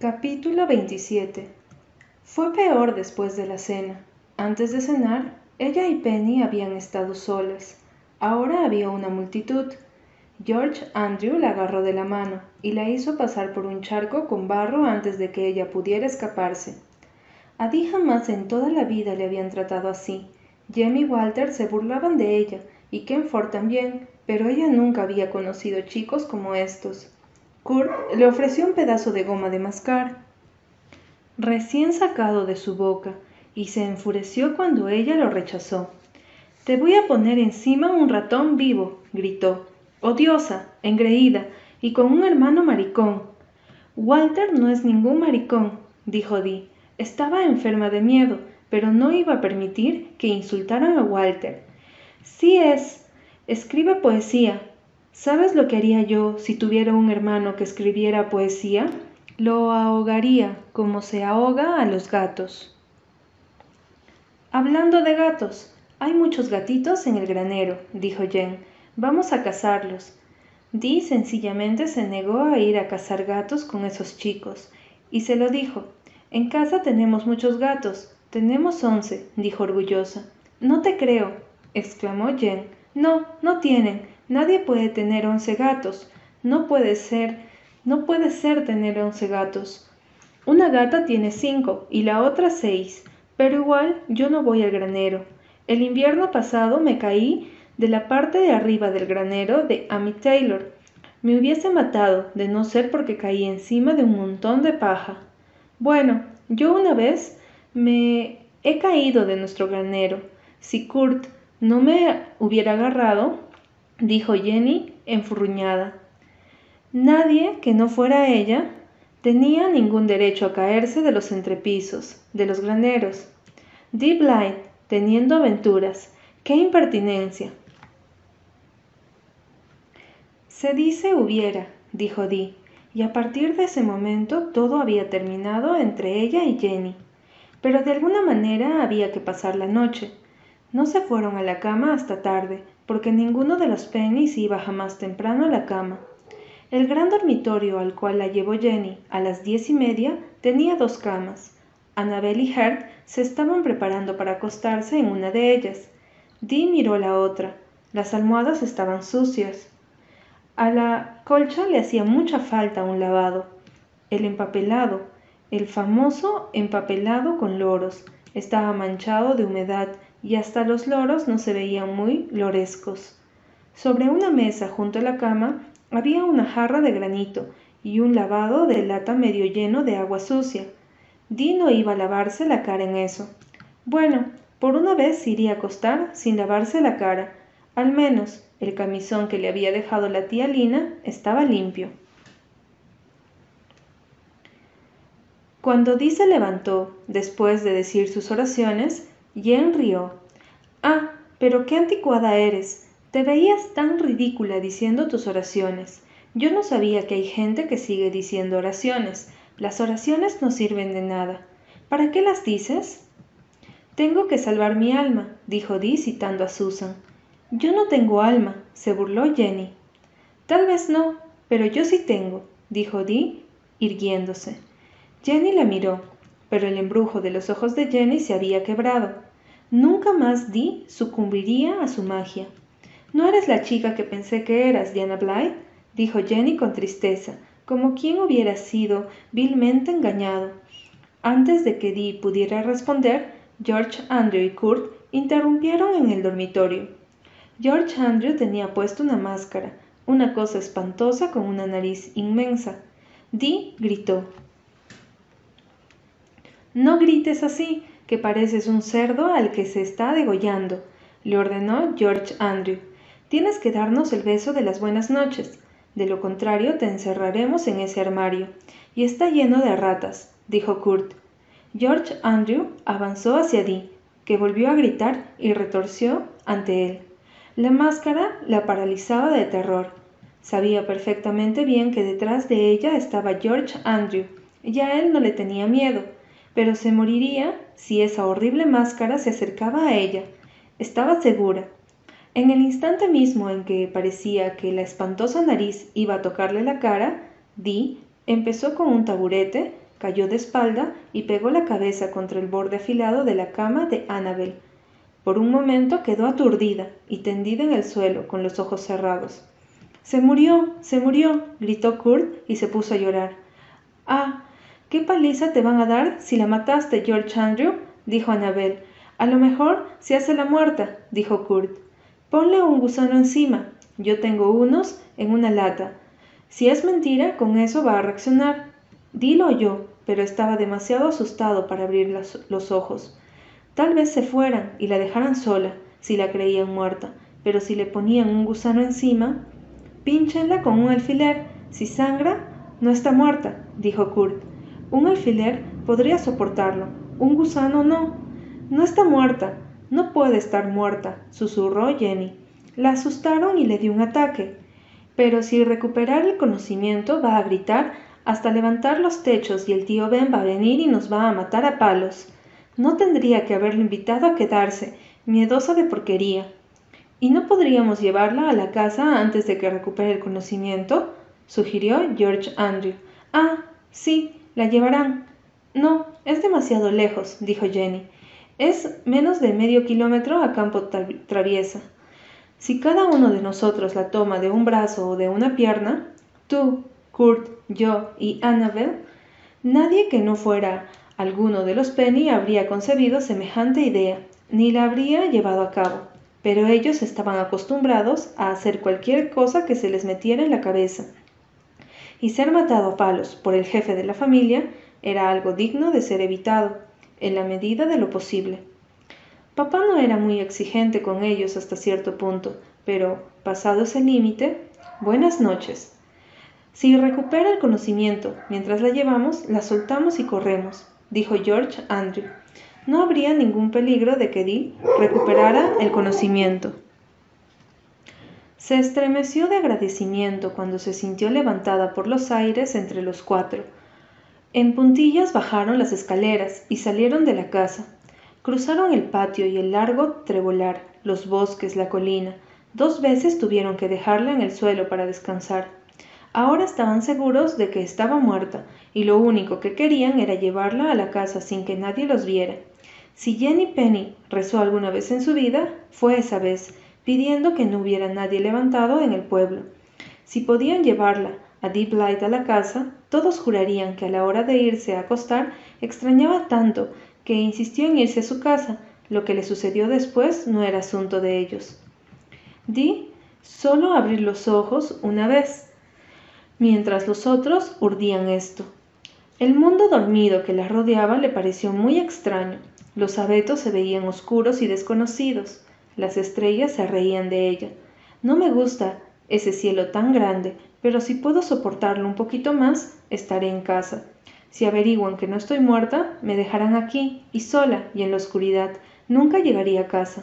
Capítulo 27 Fue peor después de la cena. Antes de cenar, ella y Penny habían estado solas. Ahora había una multitud. George Andrew la agarró de la mano y la hizo pasar por un charco con barro antes de que ella pudiera escaparse. A jamás en toda la vida le habían tratado así. Jem y Walter se burlaban de ella y Ken Ford también, pero ella nunca había conocido chicos como estos. Le ofreció un pedazo de goma de mascar, recién sacado de su boca, y se enfureció cuando ella lo rechazó. Te voy a poner encima un ratón vivo, gritó, odiosa, engreída, y con un hermano maricón. Walter no es ningún maricón, dijo Dee. Estaba enferma de miedo, pero no iba a permitir que insultaran a Walter. Sí es. Escribe poesía, ¿Sabes lo que haría yo si tuviera un hermano que escribiera poesía? Lo ahogaría como se ahoga a los gatos. Hablando de gatos, hay muchos gatitos en el granero, dijo Jen. Vamos a cazarlos. Dee sencillamente se negó a ir a cazar gatos con esos chicos, y se lo dijo. En casa tenemos muchos gatos. Tenemos once, dijo orgullosa. No te creo, exclamó Jen. No, no tienen. Nadie puede tener once gatos. No puede ser, no puede ser tener once gatos. Una gata tiene cinco y la otra seis, pero igual yo no voy al granero. El invierno pasado me caí de la parte de arriba del granero de Amy Taylor. Me hubiese matado de no ser porque caí encima de un montón de paja. Bueno, yo una vez me he caído de nuestro granero. Si Kurt no me hubiera agarrado, dijo Jenny enfurruñada. Nadie que no fuera ella tenía ningún derecho a caerse de los entrepisos, de los graneros. Deep Light, teniendo aventuras. ¡Qué impertinencia! Se dice hubiera, dijo Dee, y a partir de ese momento todo había terminado entre ella y Jenny. Pero de alguna manera había que pasar la noche. No se fueron a la cama hasta tarde, porque ninguno de los Pennys iba jamás temprano a la cama. El gran dormitorio al cual la llevó Jenny a las diez y media tenía dos camas. Annabel y Hert se estaban preparando para acostarse en una de ellas. Dee miró la otra. Las almohadas estaban sucias. A la colcha le hacía mucha falta un lavado. El empapelado, el famoso empapelado con loros, estaba manchado de humedad y hasta los loros no se veían muy lorescos. Sobre una mesa junto a la cama había una jarra de granito y un lavado de lata medio lleno de agua sucia. Dino iba a lavarse la cara en eso. Bueno, por una vez iría a acostar sin lavarse la cara. Al menos el camisón que le había dejado la tía Lina estaba limpio. Cuando Di se levantó, después de decir sus oraciones, Jen rió. Ah, pero qué anticuada eres. Te veías tan ridícula diciendo tus oraciones. Yo no sabía que hay gente que sigue diciendo oraciones. Las oraciones no sirven de nada. ¿Para qué las dices? Tengo que salvar mi alma, dijo Dee citando a Susan. Yo no tengo alma, se burló Jenny. Tal vez no, pero yo sí tengo, dijo Dee, irguiéndose. Jenny la miró, pero el embrujo de los ojos de Jenny se había quebrado. Nunca más Dee sucumbiría a su magia. No eres la chica que pensé que eras, Diana Blythe, dijo Jenny con tristeza, como quien hubiera sido vilmente engañado. Antes de que Dee pudiera responder, George Andrew y Kurt interrumpieron en el dormitorio. George Andrew tenía puesto una máscara, una cosa espantosa con una nariz inmensa. Dee gritó. No grites así, que pareces un cerdo al que se está degollando, le ordenó George Andrew. Tienes que darnos el beso de las buenas noches. De lo contrario, te encerraremos en ese armario. Y está lleno de ratas, dijo Kurt. George Andrew avanzó hacia Dee, que volvió a gritar y retorció ante él. La máscara la paralizaba de terror. Sabía perfectamente bien que detrás de ella estaba George Andrew, y a él no le tenía miedo, pero se moriría si esa horrible máscara se acercaba a ella. Estaba segura. En el instante mismo en que parecía que la espantosa nariz iba a tocarle la cara, Dee empezó con un taburete cayó de espalda y pegó la cabeza contra el borde afilado de la cama de Annabel. Por un momento quedó aturdida y tendida en el suelo con los ojos cerrados. Se murió, se murió, gritó Kurt y se puso a llorar. Ah, ¿qué paliza te van a dar si la mataste, George Andrew? dijo Annabel. A lo mejor se hace la muerta, dijo Kurt. Ponle un gusano encima. Yo tengo unos en una lata. Si es mentira, con eso va a reaccionar. Dilo yo, pero estaba demasiado asustado para abrir los, ojos. Tal vez se fueran y la dejaran sola, si la creían muerta, pero si le ponían un gusano encima, Pínchenla con un alfiler. Si sangra, no está muerta, dijo Kurt. Un alfiler podría soportarlo, un gusano no. No está muerta, no puede estar muerta, susurró Jenny. La asustaron y le dio un ataque. Pero si recuperar el conocimiento va a gritar hasta levantar los techos y el tío Ben va a venir y nos va a matar a palos. No tendría que haberlo invitado a quedarse, miedosa de porquería. ¿Y no podríamos llevarla a la casa antes de que recupere el conocimiento? sugirió George Andrew. Ah, sí, la llevarán. No, es demasiado lejos, dijo Jenny. Es menos de medio kilómetro a campo traviesa. Si cada uno de nosotros la toma de un brazo o de una pierna, tú, Kurt, yo y Annabel, nadie que no fuera alguno de los Penny habría concebido semejante idea, ni la habría llevado a cabo pero ellos estaban acostumbrados a hacer cualquier cosa que se les metiera en la cabeza. Y ser matado a palos por el jefe de la familia era algo digno de ser evitado, en la medida de lo posible. Papá no era muy exigente con ellos hasta cierto punto, pero, pasado ese límite, buenas noches. Si recupera el conocimiento mientras la llevamos, la soltamos y corremos, dijo George Andrew, no habría ningún peligro de que Dee recuperara el conocimiento. Se estremeció de agradecimiento cuando se sintió levantada por los aires entre los cuatro. En puntillas bajaron las escaleras y salieron de la casa. Cruzaron el patio y el largo trebolar, los bosques, la colina. Dos veces tuvieron que dejarla en el suelo para descansar. Ahora estaban seguros de que estaba muerta, y lo único que querían era llevarla a la casa sin que nadie los viera. Si Jenny Penny rezó alguna vez en su vida, fue esa vez, pidiendo que no hubiera nadie levantado en el pueblo. Si podían llevarla a Deep Light a la casa, todos jurarían que a la hora de irse a acostar extrañaba tanto que insistió en irse a su casa. Lo que le sucedió después no era asunto de ellos. Di solo abrir los ojos una vez, mientras los otros urdían esto. El mundo dormido que la rodeaba le pareció muy extraño. Los abetos se veían oscuros y desconocidos. Las estrellas se reían de ella. No me gusta ese cielo tan grande, pero si puedo soportarlo un poquito más, estaré en casa. Si averiguan que no estoy muerta, me dejarán aquí, y sola, y en la oscuridad. Nunca llegaría a casa.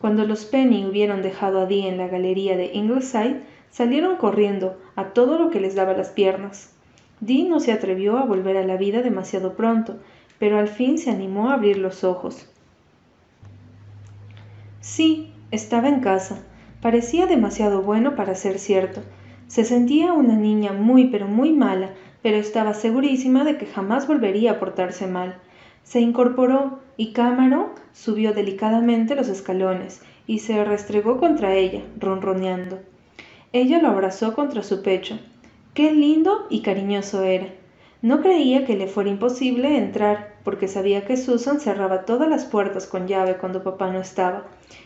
Cuando los Penny hubieron dejado a Dee en la galería de Ingleside, salieron corriendo a todo lo que les daba las piernas. Dee no se atrevió a volver a la vida demasiado pronto, pero al fin se animó a abrir los ojos. Sí, estaba en casa. Parecía demasiado bueno para ser cierto. Se sentía una niña muy pero muy mala, pero estaba segurísima de que jamás volvería a portarse mal. Se incorporó y Cámaro subió delicadamente los escalones y se restregó contra ella, ronroneando. Ella lo abrazó contra su pecho. Qué lindo y cariñoso era. No creía que le fuera imposible entrar, porque sabía que Susan cerraba todas las puertas con llave cuando papá no estaba,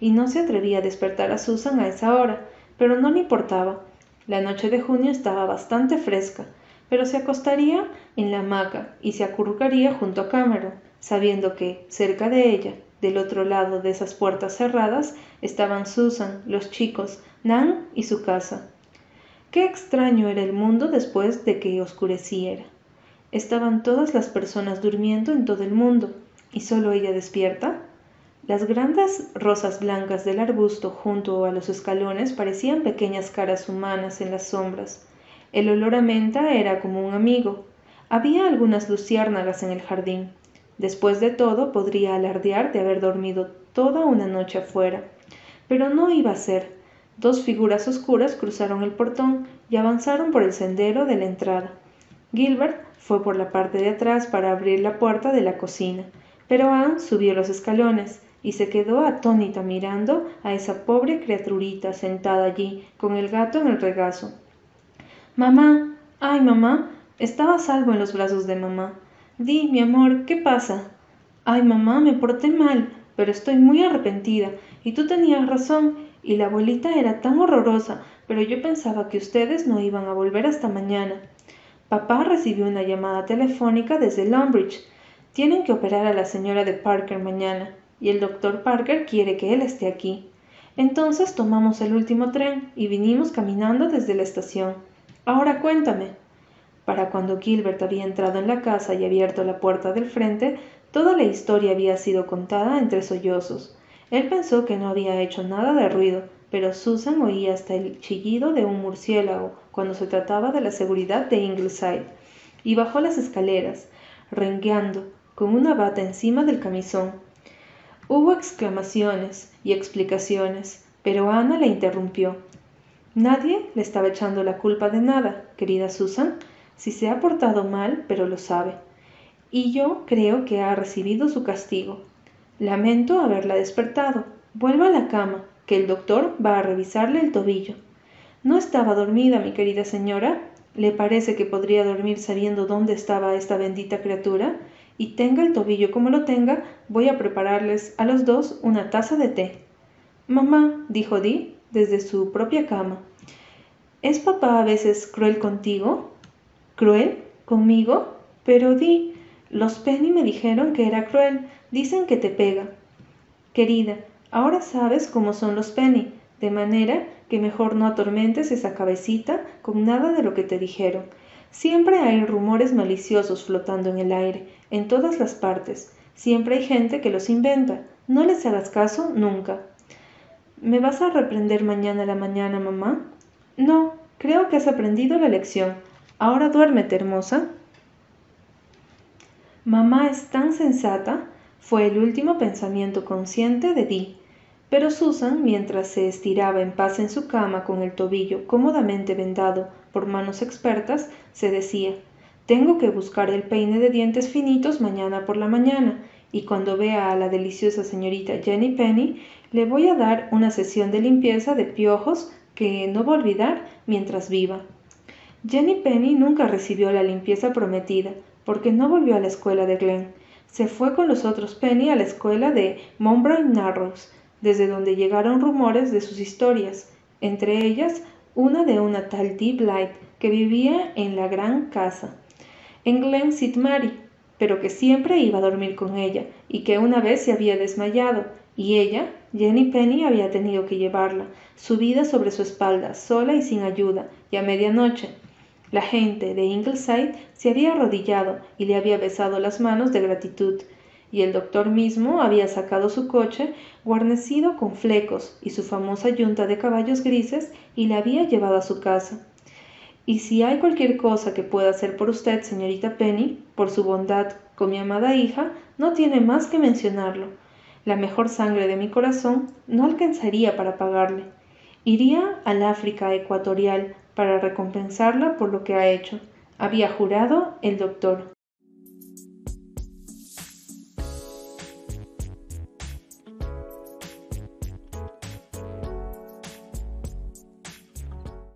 y no se atrevía a despertar a Susan a esa hora, pero no le importaba. La noche de junio estaba bastante fresca, pero se acostaría en la hamaca y se acurrucaría junto a Cameron, sabiendo que, cerca de ella, del otro lado de esas puertas cerradas, estaban Susan, los chicos, Nan y su casa. Qué extraño era el mundo después de que oscureciera. Estaban todas las personas durmiendo en todo el mundo, y solo ella despierta. Las grandes rosas blancas del arbusto junto a los escalones parecían pequeñas caras humanas en las sombras. El olor a menta era como un amigo. Había algunas luciérnagas en el jardín. Después de todo, podría alardear de haber dormido toda una noche afuera. Pero no iba a ser. Dos figuras oscuras cruzaron el portón y avanzaron por el sendero de la entrada. Gilbert fue por la parte de atrás para abrir la puerta de la cocina, pero Anne subió los escalones y se quedó atónita mirando a esa pobre criaturita sentada allí con el gato en el regazo. Mamá, ay mamá, estaba salvo en los brazos de mamá. Di, mi amor, ¿qué pasa? Ay mamá, me porté mal, pero estoy muy arrepentida, y tú tenías razón, y la abuelita era tan horrorosa, pero yo pensaba que ustedes no iban a volver hasta mañana. Papá recibió una llamada telefónica desde Longbridge. Tienen que operar a la señora de Parker mañana y el doctor Parker quiere que él esté aquí. Entonces tomamos el último tren y vinimos caminando desde la estación. Ahora cuéntame. Para cuando Gilbert había entrado en la casa y abierto la puerta del frente, toda la historia había sido contada entre sollozos. Él pensó que no había hecho nada de ruido, pero Susan oía hasta el chillido de un murciélago cuando se trataba de la seguridad de Ingleside, y bajó las escaleras, rengueando, con una bata encima del camisón. Hubo exclamaciones y explicaciones, pero Ana le interrumpió. Nadie le estaba echando la culpa de nada, querida Susan, si se ha portado mal, pero lo sabe. Y yo creo que ha recibido su castigo. Lamento haberla despertado. Vuelva a la cama, que el doctor va a revisarle el tobillo. No estaba dormida, mi querida señora. ¿Le parece que podría dormir sabiendo dónde estaba esta bendita criatura? y tenga el tobillo como lo tenga, voy a prepararles a los dos una taza de té. Mamá, dijo Dee desde su propia cama. ¿Es papá a veces cruel contigo? ¿Cruel? ¿Conmigo? Pero Di, los Penny me dijeron que era cruel. Dicen que te pega. Querida, ahora sabes cómo son los Penny, de manera que mejor no atormentes esa cabecita con nada de lo que te dijeron. Siempre hay rumores maliciosos flotando en el aire, en todas las partes. Siempre hay gente que los inventa. No les hagas caso nunca. ¿Me vas a reprender mañana a la mañana, mamá? No, creo que has aprendido la lección. Ahora duérmete, hermosa. Mamá es tan sensata, fue el último pensamiento consciente de Dee. Pero Susan, mientras se estiraba en paz en su cama con el tobillo cómodamente vendado por manos expertas, se decía Tengo que buscar el peine de dientes finitos mañana por la mañana, y cuando vea a la deliciosa señorita Jenny Penny, le voy a dar una sesión de limpieza de piojos que no va a olvidar mientras viva. Jenny Penny nunca recibió la limpieza prometida, porque no volvió a la escuela de Glen. Se fue con los otros Penny a la escuela de Montbrine Narrows, desde donde llegaron rumores de sus historias, entre ellas una de una tal Dee Blight que vivía en la gran casa, en Glen. Mary, pero que siempre iba a dormir con ella y que una vez se había desmayado y ella, Jenny Penny, había tenido que llevarla, subida sobre su espalda, sola y sin ayuda, y a medianoche. La gente de Ingleside se había arrodillado y le había besado las manos de gratitud, y el doctor mismo había sacado su coche guarnecido con flecos y su famosa yunta de caballos grises y la había llevado a su casa. Y si hay cualquier cosa que pueda hacer por usted, señorita Penny, por su bondad con mi amada hija, no tiene más que mencionarlo. La mejor sangre de mi corazón no alcanzaría para pagarle. Iría al África ecuatorial para recompensarla por lo que ha hecho, había jurado el doctor.